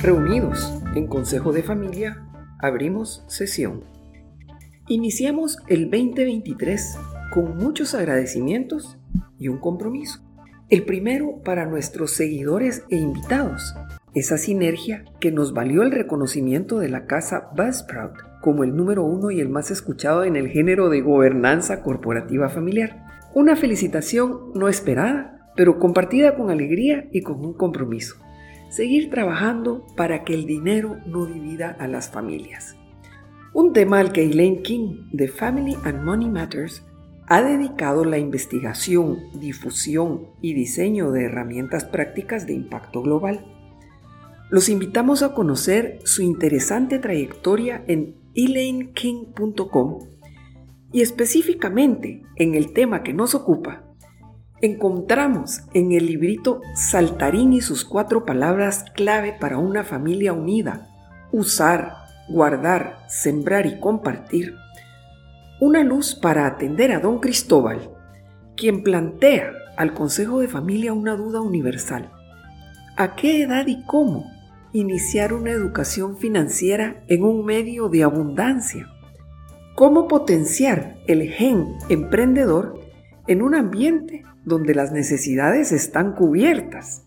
Reunidos en Consejo de Familia, abrimos sesión. Iniciamos el 2023 con muchos agradecimientos y un compromiso. El primero para nuestros seguidores e invitados, esa sinergia que nos valió el reconocimiento de la casa Buzzsprout como el número uno y el más escuchado en el género de gobernanza corporativa familiar. Una felicitación no esperada, pero compartida con alegría y con un compromiso. Seguir trabajando para que el dinero no divida a las familias. Un tema al que Elaine King de Family and Money Matters ha dedicado la investigación, difusión y diseño de herramientas prácticas de impacto global. Los invitamos a conocer su interesante trayectoria en elaineking.com y específicamente en el tema que nos ocupa, encontramos en el librito Saltarín y sus cuatro palabras clave para una familia unida, usar, guardar, sembrar y compartir, una luz para atender a don Cristóbal, quien plantea al Consejo de Familia una duda universal. ¿A qué edad y cómo iniciar una educación financiera en un medio de abundancia? ¿Cómo potenciar el gen emprendedor en un ambiente donde las necesidades están cubiertas?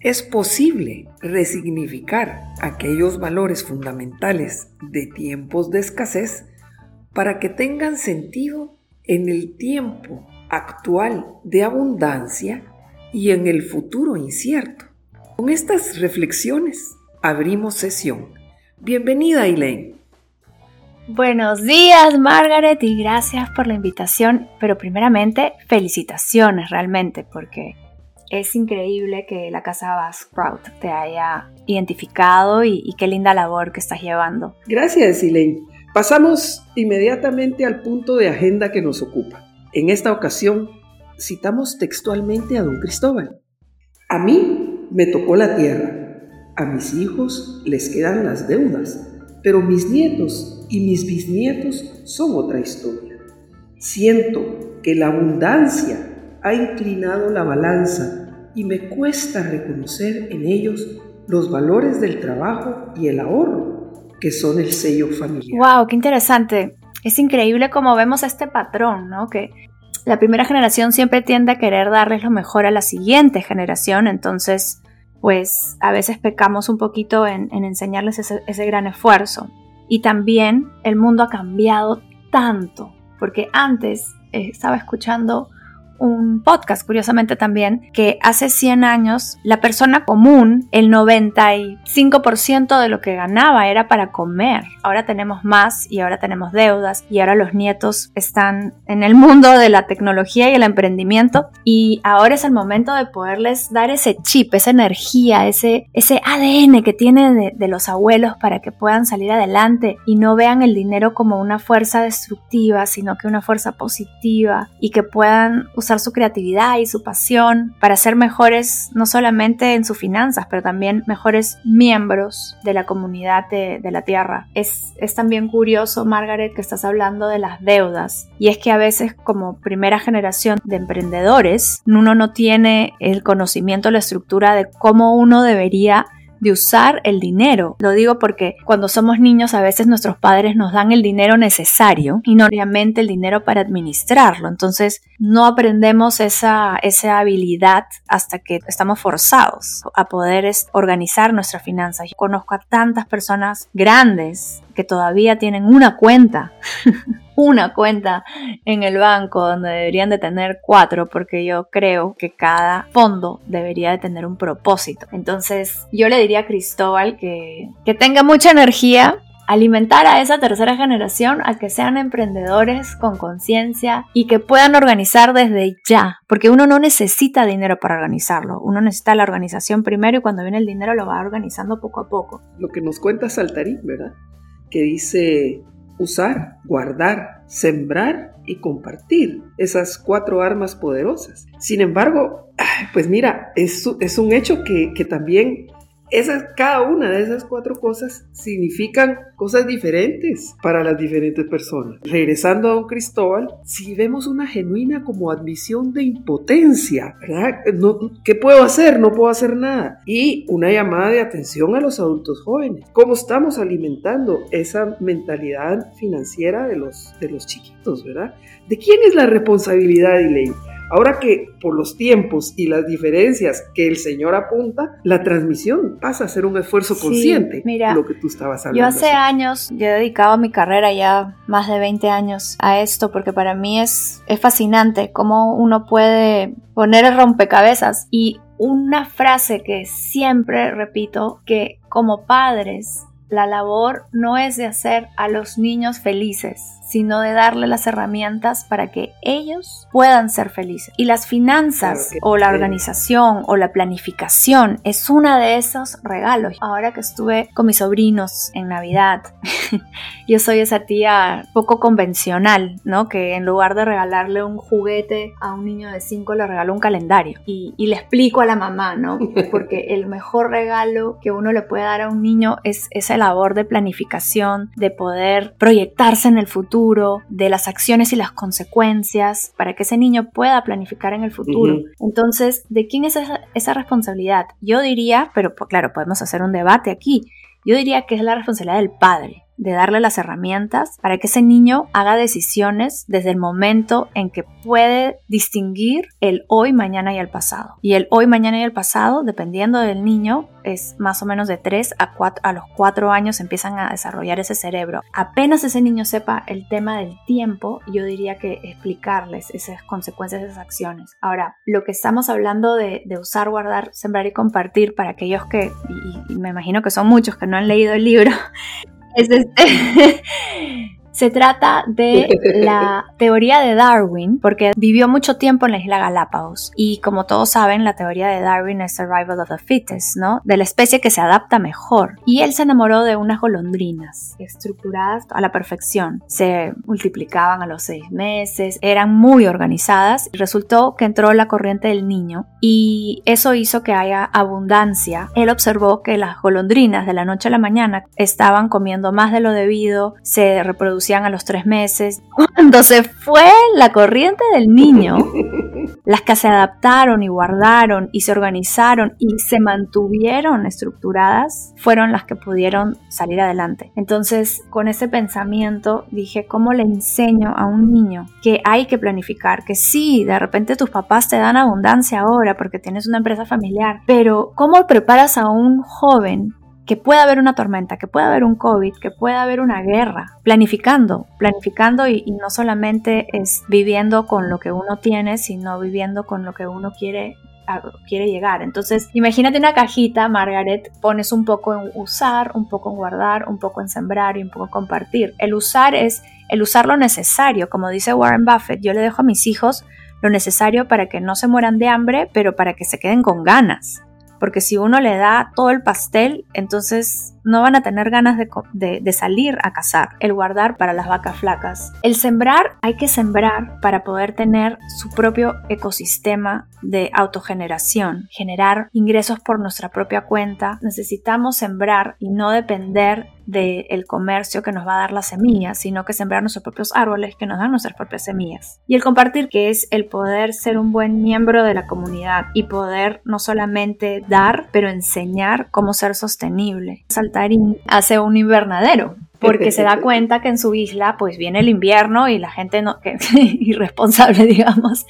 Es posible resignificar aquellos valores fundamentales de tiempos de escasez para que tengan sentido en el tiempo actual de abundancia y en el futuro incierto. Con estas reflexiones abrimos sesión. Bienvenida, Elaine. Buenos días, Margaret, y gracias por la invitación. Pero primeramente, felicitaciones realmente, porque es increíble que la casa Sprout te haya identificado y, y, qué linda labor que estás llevando. Gracias, Elaine. Pasamos inmediatamente al punto de agenda que nos ocupa. En esta ocasión, citamos textualmente a don Cristóbal. A mí me tocó la tierra, a mis hijos les quedan las deudas, pero mis nietos y mis bisnietos son otra historia. Siento que la abundancia ha inclinado la balanza y me cuesta reconocer en ellos los valores del trabajo y el ahorro, que son el sello familiar. ¡Wow! ¡Qué interesante! Es increíble cómo vemos este patrón, ¿no? Que la primera generación siempre tiende a querer darles lo mejor a la siguiente generación, entonces, pues a veces pecamos un poquito en, enseñarles ese, gran esfuerzo. Y también el mundo ha cambiado tanto, porque antes eh, estaba escuchando un podcast, curiosamente también, que hace 100 años la persona común, el 95% de lo que ganaba era para comer. Ahora tenemos más y ahora tenemos deudas y ahora los nietos están en el mundo de la tecnología y el emprendimiento y ahora es el momento de poderles dar ese chip, esa energía, ese, ese ADN que tienen de, de los abuelos para que puedan salir adelante y no vean el dinero como una fuerza destructiva, sino que una fuerza positiva y que puedan usar usar su creatividad y su pasión para ser mejores no solamente en sus finanzas, pero también mejores miembros de la comunidad de, la Tierra. Es, es también curioso, Margaret, que estás hablando de las deudas. Y es que a veces como primera generación de emprendedores, uno no tiene el conocimiento, la estructura de cómo uno debería de usar el dinero. Lo digo porque cuando somos niños a veces nuestros padres nos dan el dinero necesario y no obviamente el dinero para administrarlo. Entonces no aprendemos esa, esa habilidad hasta que estamos forzados a poder organizar nuestras finanzas. Yo conozco a tantas personas grandes que todavía tienen una cuenta, una cuenta en el banco donde deberían de tener cuatro, porque yo creo que cada fondo debería de tener un propósito. Entonces yo le diría a Cristóbal que, que tenga mucha energía, alimentar a esa tercera generación a que sean emprendedores con conciencia y que puedan organizar desde ya, porque uno no necesita dinero para organizarlo, uno necesita la organización primero y cuando viene el dinero lo va organizando poco a poco. Lo que nos cuenta Saltarín, ¿verdad? que dice usar, guardar, sembrar y compartir esas cuatro armas poderosas. Sin embargo, pues mira, es, es un hecho que, también esas, cada una de esas cuatro cosas significan cosas diferentes para las diferentes personas. Regresando a don Cristóbal, si vemos una genuina como admisión de impotencia, ¿verdad? ¿Qué puedo hacer? No puedo hacer nada. Y una llamada de atención a los adultos jóvenes. ¿Cómo estamos alimentando esa mentalidad financiera de los, de los chiquitos, verdad? ¿De quién es la responsabilidad, Elaine? Ahora que por los tiempos y las diferencias que el Señor apunta, la transmisión pasa a ser un esfuerzo consciente. mira, lo que tú estabas hablando. Yo hace años, yo he dedicado mi carrera ya más de 20 años a esto porque para mí es, es fascinante cómo uno puede poner el rompecabezas y una frase que siempre repito que como padres la labor no es de hacer a los niños felices, sino de darle las herramientas para que ellos puedan ser felices. Y las finanzas o la organización o la planificación es una de esos regalos. Ahora que estuve con mis sobrinos en Navidad, yo soy esa tía poco convencional, ¿no? Que en lugar de regalarle un juguete a un niño de 5 le regalo un calendario. Y, y, le explico a la mamá, ¿no? Porque el mejor regalo que uno le puede dar a un niño es esa labor de planificación, de poder proyectarse en el futuro de las acciones y las consecuencias, para que ese niño pueda planificar en el futuro. Entonces, ¿de quién es esa, esa responsabilidad? Yo diría, pero claro, podemos hacer un debate aquí, yo diría que es la responsabilidad del padre de darle las herramientas para que ese niño haga decisiones desde el momento en que puede distinguir el hoy, mañana y el pasado. Y el hoy, mañana y el pasado, dependiendo del niño, es más o menos de 3 a, 4, a los 4 años empiezan a desarrollar ese cerebro. Apenas ese niño sepa el tema del tiempo, yo diría que explicarles esas consecuencias esas acciones. Ahora, lo que estamos hablando de, usar, guardar, sembrar y compartir para aquellos que, y me imagino que son muchos que no han leído el libro, es este. Se trata de la teoría de Darwin, porque vivió mucho tiempo en la isla Galápagos. Y como todos saben, la teoría de Darwin es survival of the fittest, ¿no? De la especie que se adapta mejor. Y él se enamoró de unas golondrinas, estructuradas a la perfección. Se multiplicaban a los seis meses, eran muy organizadas. Y resultó que entró la corriente del niño y eso hizo que haya abundancia. Él observó que las golondrinas de la noche a la mañana estaban comiendo más de lo debido, se reproducían a los tres meses. Cuando se fue la corriente del niño, las que se adaptaron y guardaron y se organizaron y se mantuvieron estructuradas fueron las que pudieron salir adelante. Entonces, con ese pensamiento dije, ¿cómo le enseño a un niño que hay que planificar? Que sí, de repente tus papás te dan abundancia ahora porque tienes una empresa familiar, pero ¿cómo preparas a un joven que pueda haber una tormenta, que pueda haber un COVID, que pueda haber una guerra, planificando, planificando y, no solamente es viviendo con lo que uno tiene, sino viviendo con lo que uno quiere quiere llegar. Entonces, imagínate una cajita, Margaret, pones un poco en usar, un poco en guardar, un poco en sembrar y un poco en compartir. El usar es el usar lo necesario, como dice Warren Buffett, yo le dejo a mis hijos lo necesario para que no se mueran de hambre, pero para que se queden con ganas porque si uno le da todo el pastel, entonces no van a tener ganas de, salir a cazar. El guardar para las vacas flacas. El sembrar, hay que sembrar para poder tener su propio ecosistema de autogeneración, generar ingresos por nuestra propia cuenta. Necesitamos sembrar y no depender del comercio que nos va a dar las semillas, sino que sembrar nuestros propios árboles que nos dan nuestras propias semillas. Y el compartir, que es el poder ser un buen miembro de la comunidad y poder no solamente dar, pero enseñar cómo ser sostenible. Hace un invernadero porque se da cuenta que en su isla pues viene el invierno y la gente no, que, irresponsable digamos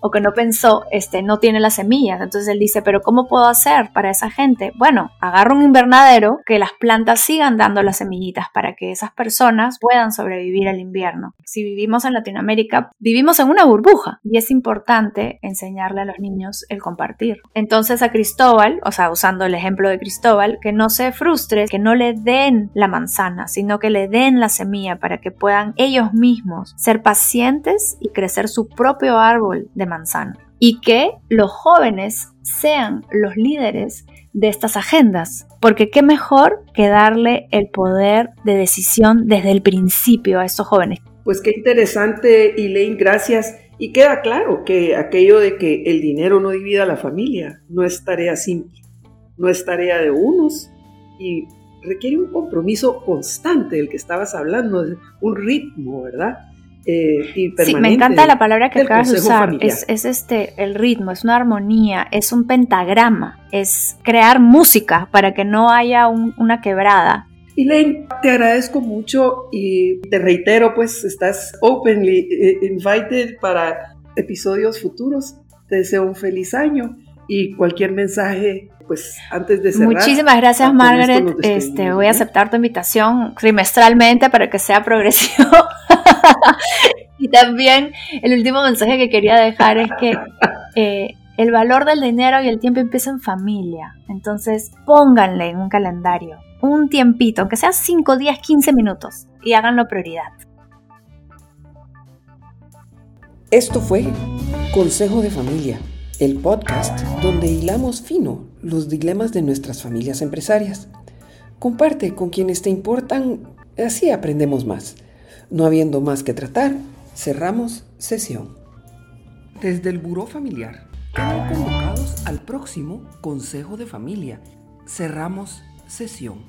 o que no pensó este no tiene las semillas. Entonces él dice pero cómo puedo hacer para esa gente bueno agarra un invernadero que las plantas sigan dando las semillitas para que esas personas puedan sobrevivir al invierno. Si vivimos en Latinoamérica vivimos en una burbuja y es importante enseñarle a los niños el compartir. Entonces a Cristóbal o sea usando el ejemplo de Cristóbal que no se frustre que no le den la manzana sino que le den la semilla para que puedan ellos mismos ser pacientes y crecer su propio árbol de manzana. Y que los jóvenes sean los líderes de estas agendas, porque qué mejor que darle el poder de decisión desde el principio a estos jóvenes. Pues qué interesante, Elaine, gracias. Y queda claro que aquello de que el dinero no divida a la familia no es tarea simple no es tarea de unos y requiere un compromiso constante del que estabas hablando, un ritmo, ¿verdad? Eh, sí, me encanta la palabra que acabas de usar. Es, es, este el ritmo, es una armonía, es un pentagrama, es crear música para que no haya una quebrada. Elaine, te agradezco mucho y te reitero, pues estás openly eh, invited para episodios futuros. Te deseo un feliz año y cualquier mensaje, pues antes de cerrar. Muchísimas gracias, Margaret. Este, voy a aceptar tu invitación trimestralmente para que sea progresivo. y también el último mensaje que quería dejar es que eh, el valor del dinero y el tiempo empieza en familia. Entonces, pónganle en un calendario un tiempito, aunque sea 5 días, 15 minutos, y háganlo prioridad. Esto fue Consejo de Familia, el podcast donde hilamos fino los dilemas de nuestras familias empresarias. Comparte con quienes te importan, así aprendemos más. No habiendo más que tratar, cerramos sesión. Desde el Buró Familiar, quedan convocados al próximo Consejo de Familia. Cerramos sesión.